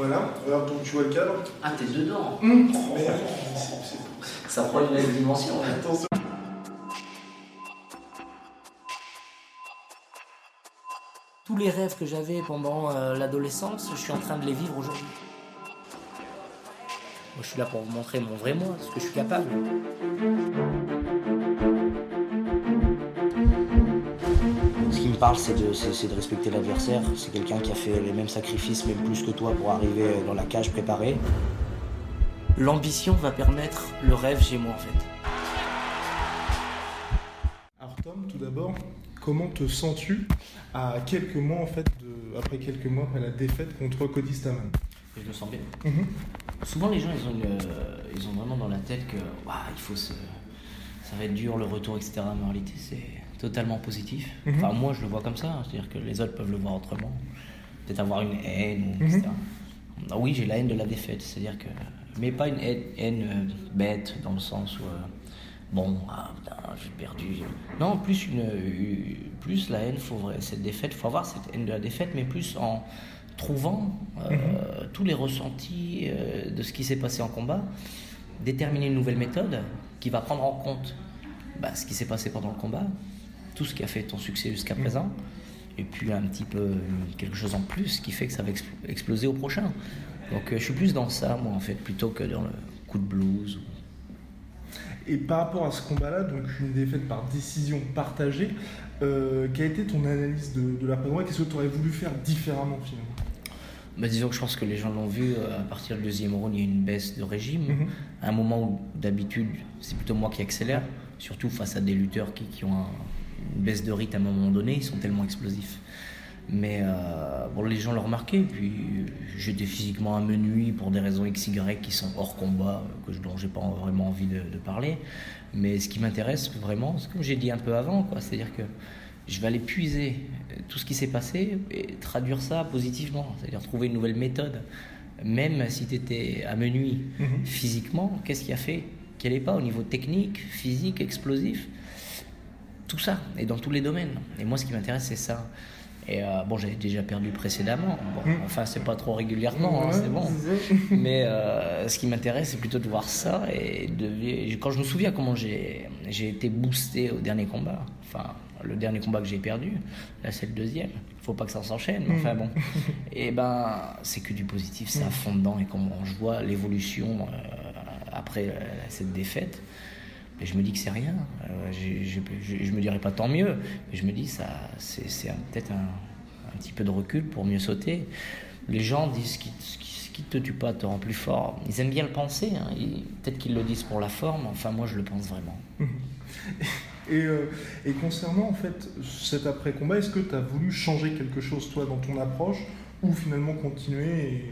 Voilà, alors donc tu vois le cadre? Ah, t'es dedans Mmh. Oh, c'est- Ça prend une nouvelle dimension. Attention. Tous les rêves que j'avais pendant euh, l'adolescence, je suis en train de les vivre aujourd'hui. Moi, je suis là pour vous montrer mon vrai moi, ce que je suis capable. Parle, c'est de, respecter l'adversaire. C'est quelqu'un qui a fait les mêmes sacrifices, même plus que toi, pour arriver dans la cage préparée. L'ambition va permettre le rêve chez moi, en fait. Alors Tom, tout d'abord, comment te sens-tu à quelques mois en fait, de, après quelques mois après la défaite contre Cody Staman Et je me sens bien. Mhm. Souvent, les gens, ils ont, une, euh, ils ont vraiment dans la tête que il faut se, ça va être dur le retour, etc. Mais en réalité, c'est totalement positif. Mhm. Enfin, moi, je le vois comme ça. hein. C'est-à-dire que les autres peuvent le voir autrement. Peut-être avoir une haine, ou Mhm. etc. Ah Oui, j'ai la haine de la défaite. C'est-à-dire que. Mais pas une haine, haine, euh, bête, dans le sens où. euh, bon, ah, putain, j'ai perdu. Non, plus, une, une- plus la haine, faut, cette défaite, il faut avoir cette haine de la défaite, mais plus en trouvant euh, tous les ressentis euh, de ce qui s'est passé en combat, déterminer une nouvelle méthode qui va prendre en compte bah, ce qui s'est passé pendant le combat, tout ce qui a fait ton succès jusqu'à présent, et puis un petit peu euh, quelque chose en plus qui fait que ça va expl- exploser au prochain. Donc euh, je suis plus dans ça, moi, en fait, plutôt que dans le coup de blues. ou- Et par rapport à ce combat-là, donc une défaite par décision partagée, euh, quelle a été ton analyse de, de l'après-combat Qu'est-ce que tu aurais voulu faire différemment finalement? Bah, disons que je pense que les gens l'ont vu, à partir du deuxième round, il y a une baisse de régime. Mhm. À un moment où d'habitude, c'est plutôt moi qui accélère, surtout face à des lutteurs qui, qui ont un- une baisse de rythme à un moment donné, ils sont tellement explosifs. Mais euh, bon, les gens l'ont remarqué, puis j'étais physiquement amenuis pour des raisons XY qui sont hors combat, que je, dont j'ai pas vraiment envie de, de parler. Mais ce qui m'intéresse vraiment, c'est comme j'ai dit un peu avant, quoi, c'est-à-dire que je vais aller puiser euh, tout ce qui s'est passé et traduire ça positivement, c'est-à-dire trouver une nouvelle méthode. Même si tu étais amenuis Mhm. physiquement, qu'est-ce qui a fait qu'elle n'est pas au niveau technique, physique, explosif Tout ça, et dans tous les domaines. Et moi, ce qui m'intéresse, c'est ça. Et euh, bon, j'avais déjà perdu précédemment. Bon, Mhm. Enfin, c'est pas trop régulièrement, hein, c'est bon. Mais euh, ce qui m'intéresse, c'est plutôt de voir ça. Et de, quand je me souviens comment j'ai été boosté au dernier combat, enfin, le dernier combat que j'ai perdu, là, c'est le deuxième. Il faut pas que ça s'enchaîne, mais enfin bon. Et ben, c'est que du positif, c'est à fond dedans. Et quand je vois l'évolution euh, après cette défaite, mais je me dis que c'est rien. Euh, j'ai- je, je me dirais pas tant mieux, mais je me dis ça, c'est peut-être un, petit peu de recul pour mieux sauter. Les gens disent ce qui, te tue pas te rend plus fort. Ils aiment bien le penser. hein. Peut-être qu'ils le disent pour la forme. Enfin, moi, je le pense vraiment. Et, euh, et concernant en fait cet après-combat, est-ce que tu as voulu changer quelque chose toi dans ton approche ou finalement continuer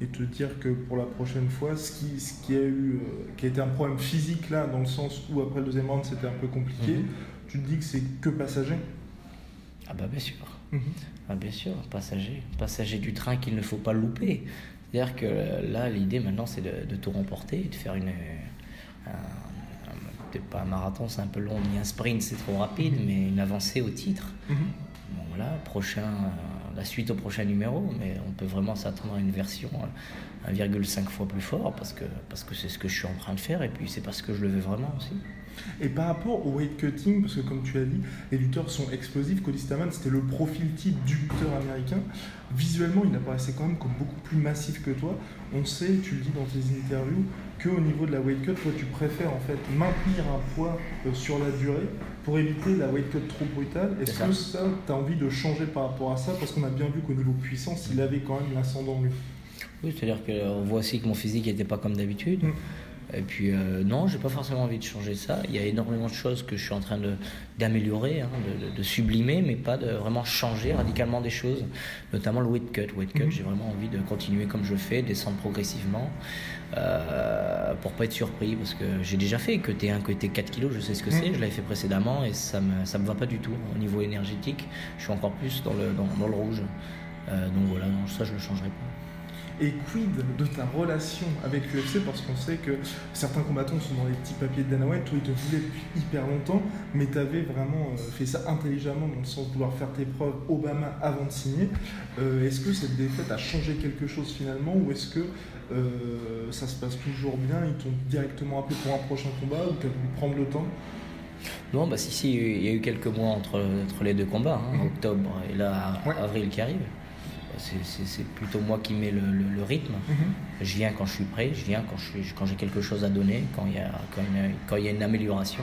et te dire que pour la prochaine fois, ce qui, ce qui a eu, euh, qui a été un problème physique là, dans le sens où après le deuxième round c'était un peu compliqué, Mhm. tu te dis que c'est que passager? Ah bah bien sûr. Mhm. Ah bien sûr, passager, passager du train qu'il ne faut pas louper. C'est-à-dire que euh, là, l'idée maintenant, c'est de, de tout remporter, de faire une, un- pas un marathon, c'est un peu long, ni un sprint, c'est trop rapide, mais une avancée au titre. Mhm. Bon voilà, prochain, euh, la suite au prochain numéro, mais on peut vraiment s'attendre à une version euh, 1,5 fois plus fort parce que parce que c'est ce que je suis en train de faire et puis c'est parce que je le veux vraiment aussi. Et par rapport au weight cutting, parce que comme tu as dit, les lutteurs sont explosifs, Cody Staman c'était le profil type du lutteur américain. Visuellement, il apparaissait quand même comme beaucoup plus massif que toi. On sait, tu le dis dans tes interviews, qu'au niveau de la weight cut, toi tu préfères en fait maintenir un poids euh, sur la durée pour éviter la weight cut trop brutale? Est-ce que ça, tu as envie de changer par rapport à ça? Parce qu'on a bien vu qu'au niveau puissance, il avait quand même l'ascendant lui. Oui, c'est-à-dire qu'on voit aussi que mon physique n'était pas comme d'habitude. Mm. Et puis, euh, non, j'ai pas forcément envie de changer ça. Il y a énormément de choses que je suis en train d'améliorer, hein, de, sublimer, mais pas de vraiment changer radicalement des choses, notamment le weight cut. Weight cut, mhm. j'ai vraiment envie de continuer comme je fais, descendre progressivement, euh, pour pas être surpris, parce que j'ai déjà fait que T1, que T 4 kg, je sais ce que c'est, mhm. je l'avais fait précédemment et ça me, ça me va pas du tout au niveau énergétique. Je suis encore plus dans le, dans, dans le rouge. Euh, donc voilà, ça je le changerai pas. Et quid de ta relation avec l'UFC Parce qu'on sait que certains combattants sont dans les petits papiers de Dana White, toi il te voulait depuis hyper longtemps, mais tu avais vraiment euh, fait ça intelligemment dans le sens de vouloir faire tes preuves Obama avant de signer. Euh, est-ce que cette défaite a changé quelque chose finalement ou est-ce que euh, ça se passe toujours bien Ils t'ont directement appelé pour un prochain combat ou tu as voulu prendre le temps? Non, bah si, si, il y a eu quelques mois entre, entre les deux combats, hein, mhm. octobre et là, avril qui arrive c'est plutôt moi qui mets le, rythme. Mhm. Je viens quand je suis prêt, je viens quand quand j'ai quelque chose à donner, quand il y a, quand il y a, une amélioration.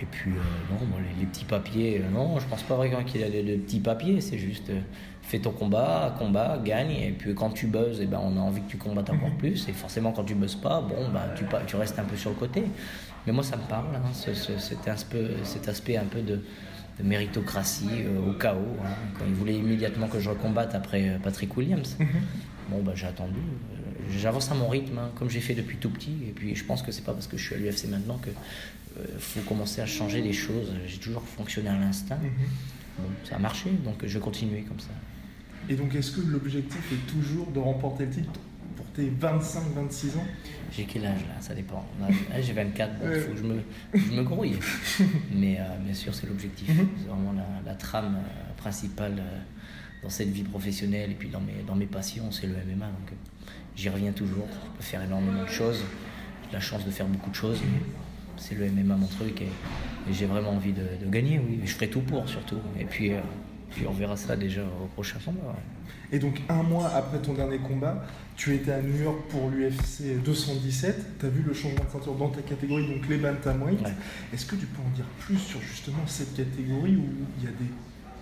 Et puis, euh, non, les, petits papiers, euh, non, je pense pas vraiment qu'il y a de, petits papiers, c'est juste euh, fais ton combat, combat, gagne, et puis quand tu buzzes, eh ben, on a envie que tu combattes encore mhm. plus, et forcément quand tu buzzes pas, bon, bah, tu, tu restes un peu sur le côté. Mais moi, ça me parle, hein, cet, aspect, cet aspect un peu de, de méritocratie euh, au chaos. Hein, quand il voulait immédiatement que je recombatte après euh, Patrick Williams. Mhm. Bon, bah, j'ai attendu. Euh, j'avance à mon rythme, hein, comme j'ai fait depuis tout petit. Et puis, je pense que c'est pas parce que je suis à l'UFC maintenant que faut commencer à changer les choses. J'ai toujours fonctionné à l'instinct. Mhm. ça a marché, donc je vais continuer comme ça. Et donc, est-ce que l'objectif est toujours de remporter le titre? 25-26 ans J'ai quel âge là? Ça dépend. J'ai 24, il faut que je me, je me grouille. Mais euh, bien sûr, c'est l'objectif. Mhm. C'est vraiment la, trame euh, principale euh, dans cette vie professionnelle et puis dans mes, dans mes passions, c'est le MMA. Donc j'y reviens toujours. Je peux faire énormément de choses. J'ai la chance de faire beaucoup de choses. C'est le MMA mon truc et, j'ai vraiment envie de, gagner, oui. Je ferai tout pour surtout. Et puis, puis on verra ça déjà au prochain combat. Et donc un mois après ton dernier combat, tu étais à New York pour l'UFC 217. Tu as vu le changement de ceinture dans ta catégorie, donc les bantamweight. Est-ce que tu peux en dire plus sur justement cette catégorie où il y a des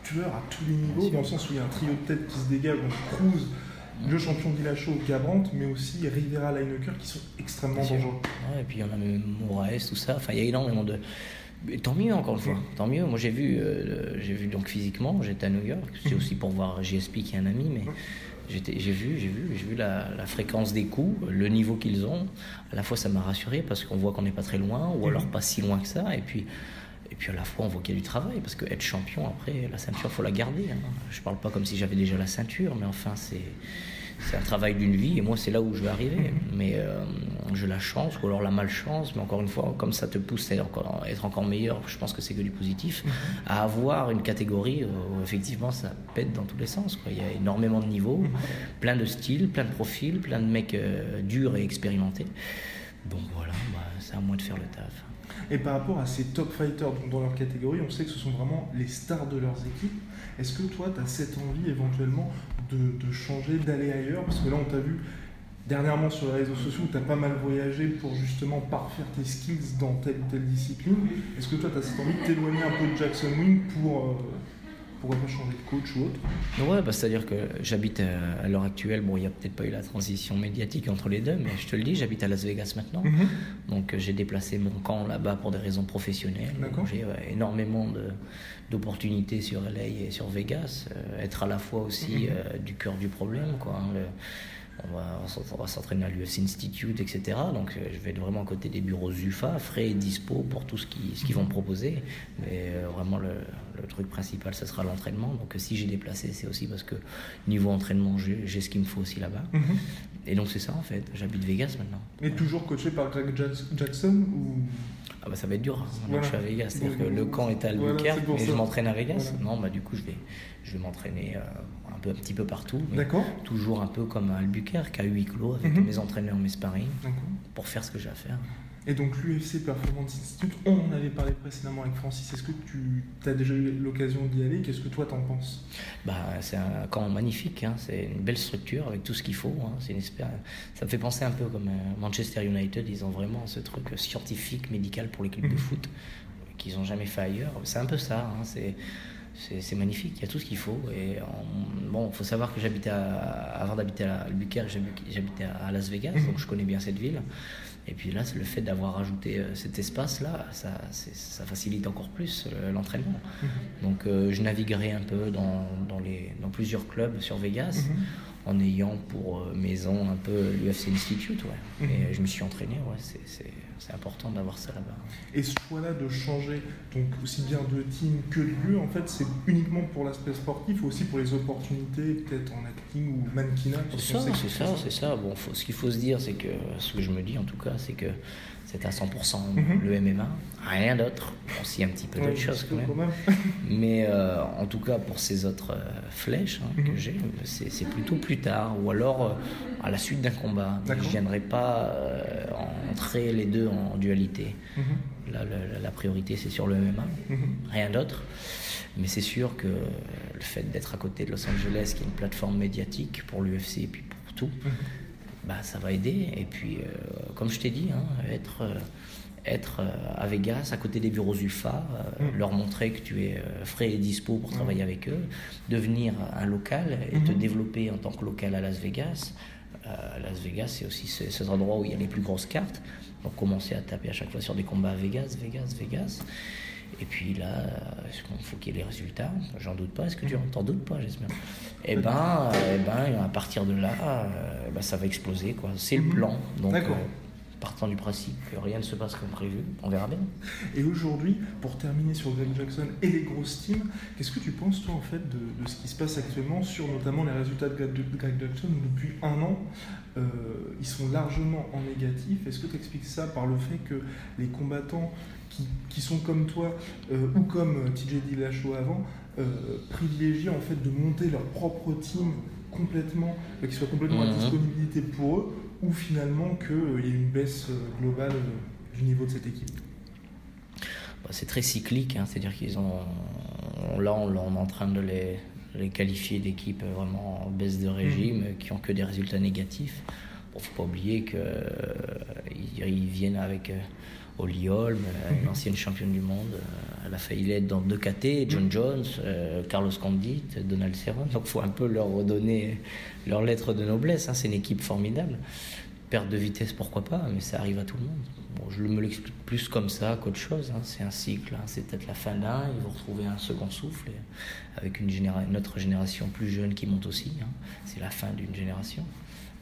tueurs à tous les niveaux, dans le sens où il y a un trio de tête qui se dégage, donc Cruz, le champion d'Ilacho, Gabrant, mais aussi Rivera Lineker qui sont extrêmement dangereux. et puis il y en a même Moraes, tout ça. Enfin, il y a énormément de. Tant mieux, encore une fois. Tant mieux. Moi, j'ai vu, euh, j'ai vu donc physiquement, j'étais à New York. C'est mhm. aussi pour voir JSP qui est un ami, mais j'ai vu, j'ai vu, j'ai vu la, fréquence des coups, le niveau qu'ils ont. À la fois, ça m'a rassuré parce qu'on voit qu'on n'est pas très loin, ou alors pas si loin que ça. Et puis, et puis à la fois, on voit qu'il y a du travail parce que être champion, après, la ceinture, faut la garder. Hein. Je parle pas comme si j'avais déjà la ceinture, mais enfin, c'est c'est un travail d'une vie et moi c'est là où je vais arriver. Mais euh, j'ai la chance ou alors la malchance, mais encore une fois, comme ça te pousse à être encore meilleur, je pense que c'est que du positif, mhm. à avoir une catégorie où effectivement ça pète dans tous les sens. Quoi. Il y a énormément de niveaux, mhm. plein de styles, plein de profils, plein de mecs euh, durs et expérimentés. Donc voilà, bah, c'est à moi de faire le taf. Et par rapport à ces top fighters dans leur catégorie, on sait que ce sont vraiment les stars de leurs équipes. Est-ce que toi, tu as cette envie éventuellement de, changer, d'aller ailleurs Parce que là, on t'a vu dernièrement sur les réseaux sociaux, tu as pas mal voyagé pour justement parfaire tes skills dans telle ou telle discipline. Est-ce que toi, tu as cette envie de t'éloigner un peu de Jackson Wing pour, euh, pourquoi pas changer de coach ou autre Ouais, bah, c'est-à-dire que j'habite euh, à, l'heure actuelle, bon, il n'y a peut-être pas eu la transition médiatique entre les deux, mais je te le dis, j'habite à Las Vegas maintenant. Mhm. Donc euh, j'ai déplacé mon camp là-bas pour des raisons professionnelles. J'ai énormément d'opportunités sur LA et sur Vegas. Euh, être à la fois aussi mhm. du cœur du problème, quoi. Hein, on va, s'entraîner à l'UFC Institute, etc. Donc euh, je vais être vraiment à côté des bureaux ZUFA, frais et dispo pour tout ce qu'ils vont me proposer. Mais euh, vraiment, le, truc principal, ce sera l'entraînement. Donc si j'ai déplacé, c'est aussi parce que niveau entraînement, j'ai ce qu'il me faut aussi là-bas. Mhm. Et donc c'est ça en fait. J'habite Vegas maintenant. Et toujours coaché par Greg Jackson ou? Ah bah ça va être dur. Hein. je suis à Vegas. C'est-à-dire que le camp est à Albuquerque, mais je m'entraîne à Vegas. Non, bah du coup je vais, je vais m'entraîner. Euh, un petit peu partout. D'accord. Toujours un peu comme à Albuquerque, à huis clos, avec mhm. mes entraîneurs, mes sparring, pour faire ce que j'ai à faire. Et donc l'UFC Performance Institute, on en avait parlé précédemment avec Francis. Est-ce que tu as déjà eu l'occasion d'y aller? Qu'est-ce que toi t'en penses? Bah, C'est un camp magnifique, hein. c'est une belle structure avec tout ce qu'il faut. Hein. C'est une Ça me fait penser un peu comme euh, Manchester United, ils ont vraiment ce truc scientifique, médical pour l'équipe de mhm. foot qu'ils n'ont jamais fait ailleurs. C'est un peu ça. Hein. C'est c'est magnifique, il y a tout ce qu'il faut. Et bon, il faut savoir que j'habitais avant d'habiter à Albuquerque, j'habitais à Las Vegas, mhm. donc je connais bien cette ville. Et puis là, le fait d'avoir ajouté euh, cet espace-là, ça, ça, facilite encore plus euh, l'entraînement. Mhm. Donc euh, je naviguerai un peu dans, dans, les, dans plusieurs clubs sur Vegas. Mhm en ayant pour euh, maison un peu l'UFC Institute. Ouais. Et mhm. je me suis entraîné, ouais, c'est important d'avoir ça là-bas. Et ce choix-là de changer donc aussi bien de team que de lieu, en fait, c'est uniquement pour l'aspect sportif ou aussi pour les opportunités, peut-être en acting ou mannequinat C'est ça, c'est ça, c'est ça. Bon, ce qu'il faut se dire, c'est que ce que je me dis en tout cas, c'est que c'est à 100% mhm. le MMA, rien d'autre. Aussi un petit peu d'autres choses quand même. Mais euh, en tout cas, pour ces autres euh, flèches hein, que mhm. j'ai, c'est plutôt plus tard ou alors euh, à la suite d'un combat. Je viendrai pas entrer les deux en dualité. Mhm. la, priorité, c'est sur le MMA, rien d'autre. Mais c'est sûr que le fait d'être à côté de Los Angeles, qui est une plateforme médiatique pour l'UFC et puis pour tout, bah, ça va aider. Et puis, euh, comme je t'ai dit, hein, être, euh, être euh, à Vegas, à côté des bureaux UFA, mm. leur montrer que tu es frais et dispo pour mm. travailler avec eux, devenir un local et te mm-hmm. développer en tant que local à Las Vegas. Las Vegas, c'est aussi cet endroit où il y a les plus grosses cartes. Donc, commencer à taper à chaque fois sur des combats à Vegas, Vegas, Vegas. Et puis là, est-ce faut qu'il y ait les résultats? J'en doute pas. Est-ce que tu t'en doutes pas, j'espère eh ben, eh ben, à partir de là, euh, ben, ça va exploser. quoi. C'est le mhm. plan. Donc, euh, partant du principe que rien ne se passe comme prévu, on verra bien. Et aujourd'hui, pour terminer sur Greg Jackson et les grosses teams, qu'est-ce que tu penses, toi, en fait, de, ce qui se passe actuellement sur notamment les résultats de Greg Jackson depuis un an euh, Ils sont largement en négatif? Est-ce que tu expliques ça par le fait que les combattants qui, sont comme toi euh, ou comme euh, TJ Dillashaw avant, euh, privilégient en fait de monter leur propre team complètement, qui soit complètement à mhm. disponibilité pour eux, ou finalement qu'il y ait une baisse globale du niveau de cette équipe? Bah, C'est très cyclique, hein, c'est-à-dire qu'ils ont. Là, on, est en train de les, les qualifier d'équipes vraiment en baisse de régime, mhm. qui ont que des résultats négatifs. Il ne faut pas oublier qu'ils viennent avec Holly Holm, une ancienne championne du monde. Euh, elle a failli l'être dans deux KT, John Jones, euh, Carlos Condit, Donald Cerrone. Donc il faut un peu leur redonner leur lettre de noblesse. Hein. C'est une équipe formidable. Perte de vitesse, pourquoi pas, mais ça arrive à tout le monde. Bon, je me l'explique plus comme ça qu'autre chose. Hein. C'est un cycle, hein. c'est peut-être la fin d'un, ils vont retrouver un second souffle avec une, une, autre génération plus jeune qui monte aussi. C'est la fin d'une génération,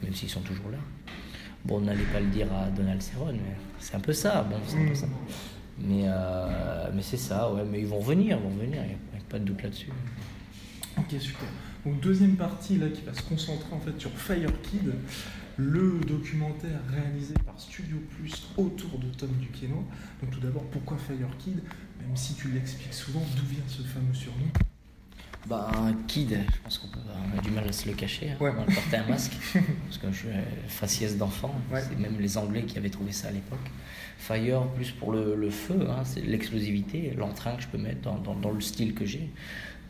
même s'ils sont toujours là. Bon, on n'allait pas le dire à Donald Cerrone, mais c'est un peu ça. Bon, c'est un peu ça. Mais, euh, mais c'est ça, ouais. Mais ils vont revenir, ils vont revenir, il n'y a, pas de doute là-dessus. Ok, super. Donc, deuxième partie là qui va se concentrer en fait sur Fire Kid, le documentaire réalisé par Studio Plus autour de Tom Duquesnoy. Donc, tout d'abord, pourquoi Fire Kid? Même si tu l'expliques souvent, d'où vient ce fameux surnom? Bah, un kid, je pense qu'on a du mal à se le cacher. Hein. On va porter un masque. parce que je suis faciès d'enfant. C'est même les Anglais qui avaient trouvé ça à l'époque. Fire, plus pour le, feu, hein, c'est l'explosivité, l'entrain que je peux mettre dans, dans, le style que j'ai.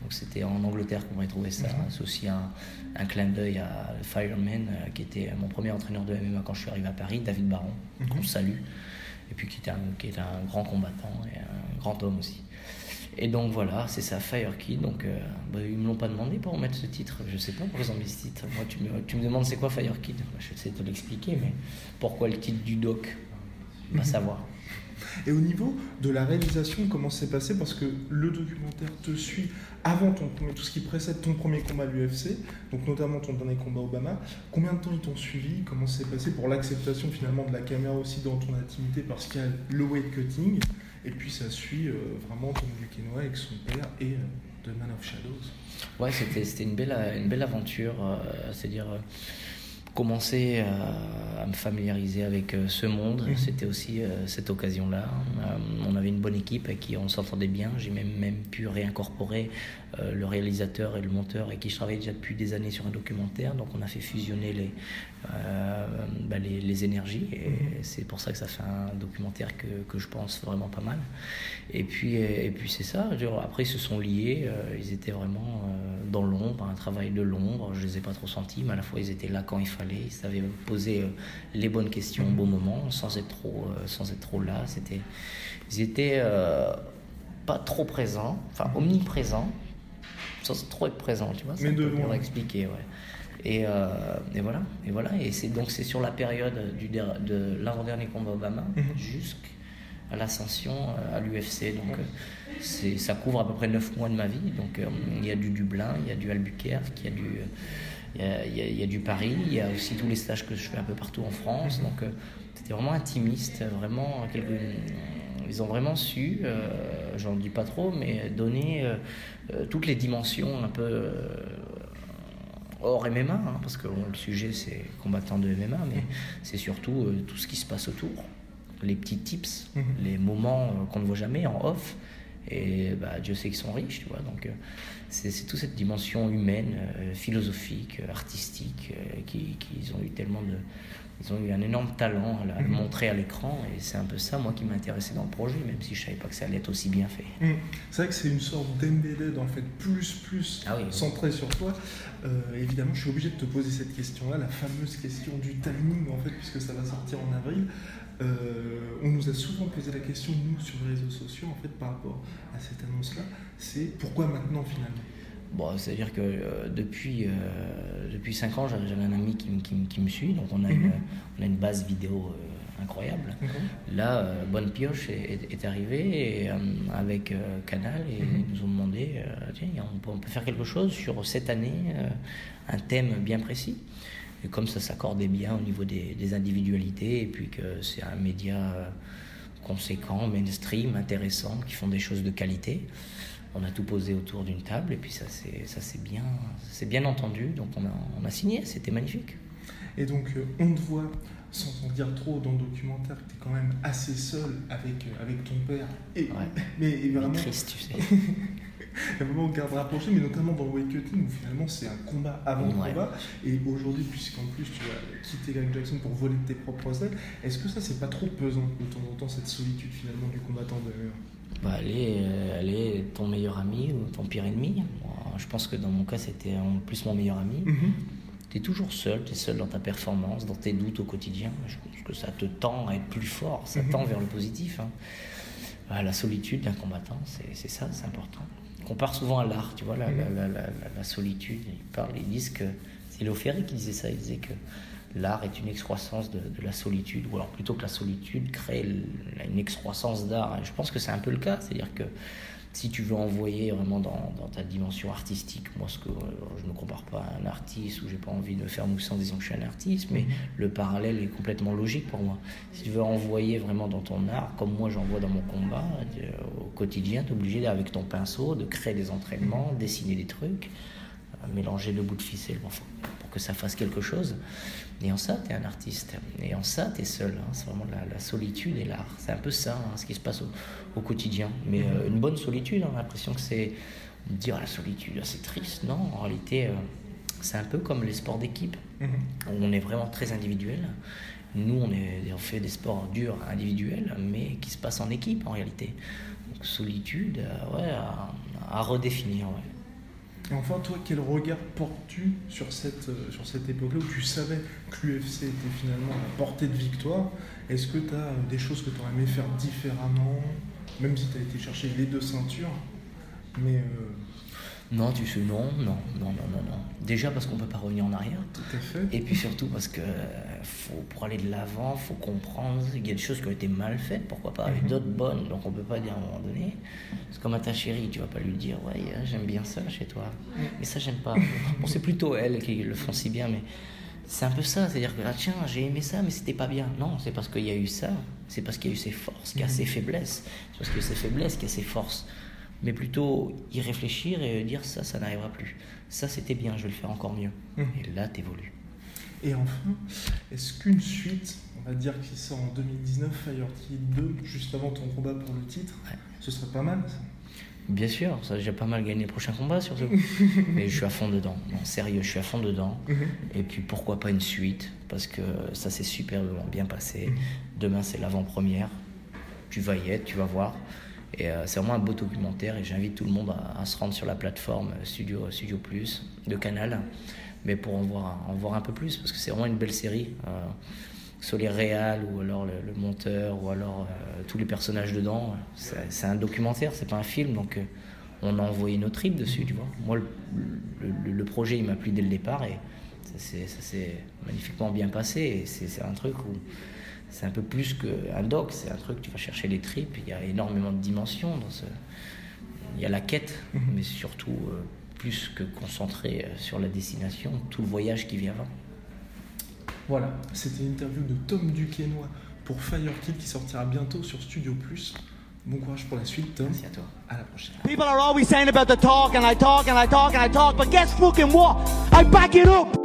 Donc c'était en Angleterre qu'on m'avait trouvé ça. Mhm. C'est aussi un, un clin d'œil à Fireman, euh, qui était mon premier entraîneur de MMA quand je suis arrivé à Paris, David Baron, mhm. qu'on salue. Et puis qui était, un, qui était un grand combattant et un grand homme aussi. Et donc voilà, c'est ça, Fire Kid. Donc euh, bah, ils me l'ont pas demandé pour mettre ce titre. Je sais pas pourquoi ils ont mis ce titre. Moi, tu me, tu me demandes c'est quoi Fire Kid? Je sais te l'expliquer, mais pourquoi le titre du doc? Va mhm. savoir. Et au niveau de la réalisation, comment c'est passé? Parce que le documentaire te suit avant ton tout ce qui précède ton premier combat à l'UFC, donc notamment ton dernier combat Obama. Combien de temps ils t'ont suivi? Comment c'est passé pour l'acceptation finalement de la caméra aussi dans ton intimité Parce qu'il y a le weight cutting? Et puis ça suit euh, vraiment Tom Duquesnoy avec son père et euh, The Man of Shadows. Ouais, c'était une belle, une belle aventure. Euh, c'est-à-dire commencer à, me familiariser avec ce monde. Mhm. C'était aussi cette occasion-là. on avait une bonne équipe avec qui on s'entendait bien. J'ai même, même pu réincorporer le réalisateur et le monteur avec qui je travaille déjà depuis des années sur un documentaire. Donc on a fait fusionner les, euh, bah, les, énergies. Et mhm. c'est pour ça que ça fait un documentaire que, que, je pense vraiment pas mal. Et puis, et puis c'est ça. Après, ils se sont liés. Euh, ils étaient vraiment euh, dans l'ombre, un travail de l'ombre. Je les ai pas trop sentis, mais à la fois, ils étaient là quand il fallait. Ils savaient poser les bonnes questions au bon moment, sans être trop, sans être trop là. C'était, ils étaient pas trop présents, enfin omniprésents sans trop être présent, tu vois. Mais de loin. expliquer, ouais. Et, euh, et, voilà, et voilà. Et c'est donc c'est sur la période du de l'avant-dernier combat Obama mhm. jusqu'à l'ascension euh, à l'UFC. Donc c'est ça couvre à peu près 9 mois de ma vie. Donc il y a du Dublin, il y a du Albuquerque, il y a du il y, a, du Paris, il y a aussi tous les stages que je fais un peu partout en France. Donc c'était vraiment intimiste, vraiment quelques, ils ont vraiment su, euh, j'en dis pas trop, mais donner euh, euh, toutes les dimensions un peu hors MMA, hein, parce que le sujet c'est combattant de MMA, mais c'est surtout tout ce qui se passe autour, les petits tips, mhm. les moments qu'on ne voit jamais en off. Et bah, Dieu sait qu'ils sont riches, tu vois. Donc, c'est toute cette dimension humaine, philosophique, artistique, qu'ils ont eu tellement de, ils ont eu un énorme talent à, le mhm. montrer à l'écran et c'est un peu ça moi qui m'intéressait dans le projet même si je savais pas que ça allait être aussi bien fait. Mhm. C'est vrai que c'est une sorte d'embedded en fait plus plus ah centré sur toi. Euh, évidemment je suis obligé de te poser cette question là, la fameuse question du timing en fait puisque ça va sortir en avril. Euh, on nous a souvent posé la question nous sur les réseaux sociaux en fait par rapport à cette annonce là, c'est pourquoi maintenant finalement? Bon, C'est-à-dire que euh, depuis, euh, depuis 5 ans, j'avais un ami qui, qui, me suit, donc on a, une, mhm. on a une base vidéo euh, incroyable. Là, Bonne Pioche est, est, arrivé et, avec Canal et mhm. ils nous ont demandé tiens, on peut, on peut, faire quelque chose sur cette année, un thème bien précis. Et comme ça s'accordait bien au niveau des, des, individualités, et puis que c'est un média conséquent, mainstream, intéressant, qui font des choses de qualité on a tout posé autour d'une table et puis ça c'est bien bien entendu donc on a, on a signé c'était magnifique. Et donc euh, on te voit sans en dire trop dans le documentaire que tu es quand même assez seul avec, euh, avec ton père et mais vraiment triste tu sais il y a vraiment garde rapproché, mais notamment dans Wake Cutting, où finalement c'est un combat avant combat. Et aujourd'hui, puisqu'en plus tu as quitté Greg Jackson pour voler tes propres ailes, est-ce que ça c'est pas trop pesant de temps en temps, cette solitude finalement du combattant de bah, elle, est, euh, elle est ton meilleur ami ou ton pire ennemi. je pense que dans mon cas, c'était en plus mon meilleur ami. Mhm. Tu es toujours seul, tu es seul dans ta performance, dans tes doutes au quotidien. Je pense que ça te tend à être plus fort, ça mhm. tend vers le positif. Hein. Bah, la solitude d'un combattant, c'est ça, c'est important. On compare souvent à l'art, tu vois, la, mhm. la, la, la, solitude. Ils, parlent, ils disent que. C'est Léo Ferry qui disait ça, il disait que l'art est une excroissance de, la solitude, ou alors plutôt que la solitude crée une excroissance d'art. Je pense que c'est un peu le cas, c'est-à-dire que si tu veux envoyer vraiment dans, ta dimension artistique, moi ce que je ne me compare pas à un artiste ou j'ai pas envie de me faire mousser en disant que je suis un artiste, mais mhm. le parallèle est complètement logique pour moi. Si tu veux envoyer vraiment dans ton art, comme moi j'envoie dans mon combat, euh, au quotidien, tu es obligé avec ton pinceau de créer des entraînements, dessiner des trucs, euh, mélanger deux bouts de ficelle pour que ça fasse quelque chose. Et en ça, tu es un artiste. Et en ça, tu es seul. Hein. C'est vraiment la, solitude et l'art. C'est un peu ça, hein, ce qui se passe au, quotidien. Mais euh, une bonne solitude, on a l'impression que c'est dire la solitude, c'est triste. Non, en réalité, euh, c'est un peu comme les sports d'équipe. Mhm. On est vraiment très individuel. Nous, on, est, on fait des sports durs, individuels, mais qui se passent en équipe en réalité. Donc, solitude, euh, ouais, à, à redéfinir. Ouais. Et enfin, toi, quel regard portes-tu sur cette, euh, époque-là où tu savais que l'UFC était finalement à portée de victoire? Est-ce que tu as euh, des choses que tu aurais aimé faire différemment, même si tu as été chercher les deux ceintures Mais. Euh, non, tu sais, non, non, non, non, non, non. Déjà parce qu'on ne peut pas revenir en arrière. Tout à fait. Et puis surtout parce que faut, pour aller de l'avant, il faut comprendre qu'il y a des choses qui ont été mal faites, pourquoi pas, avec mhm. d'autres bonnes. Donc on ne peut pas dire à un moment donné. C'est comme à ta chérie, tu vas pas lui dire, ouais, j'aime bien ça chez toi. Mais ça, j'aime pas. bon, c'est plutôt elle qui le font si bien, mais c'est un peu ça. C'est-à-dire que, ah, tiens, j'ai aimé ça, mais c'était pas bien. Non, c'est parce qu'il y a eu ça. C'est parce qu'il y a eu ses forces, qu'il y a mhm. ses faiblesses. C'est parce qu'il y a ses faiblesses qu'il y a ses forces mais plutôt y réfléchir et dire ça, ça n'arrivera plus. Ça, c'était bien, je vais le faire encore mieux. Mmh. Et là, t'évolues. Et enfin, est-ce qu'une suite, on va dire qui sort en 2019, Fire 2, juste avant ton combat pour le titre, ce serait pas mal ça? Bien sûr, ça j'ai pas mal gagné les prochains combats surtout. Mais je suis à fond dedans. Non, sérieux, je suis à fond dedans. Mmh. Et puis pourquoi pas une suite? Parce que ça s'est super bien passé. Mmh. Demain c'est l'avant-première. Tu vas y être, tu vas voir. Et euh, c'est vraiment un beau documentaire et j'invite tout le monde à, se rendre sur la plateforme Studio, Studio Plus de Canal, mais pour en voir, en voir un peu plus, parce que c'est vraiment une belle série. Euh, soit les réals ou alors le, monteur ou alors euh, tous les personnages dedans. C'est un documentaire, c'est pas un film, donc on a envoyé nos tripes dessus, tu vois. Moi, le, projet, il m'a plu dès le départ et ça s'est magnifiquement bien passé. C'est un truc où c'est un peu plus qu'un doc, c'est un truc, tu vas chercher les tripes, il y a énormément de dimensions dans ce. Il y a la quête, mhm. mais surtout euh, plus que concentré euh, sur la destination, tout le voyage qui vient avant. Voilà, c'était l'interview de Tom Duquesnoy pour Firekill qui sortira bientôt sur Studio Plus. Bon courage pour la suite, Tom. Merci à toi. À la prochaine. People are always saying about the talk and I talk and I talk and I talk, but guess fucking what? I back it up.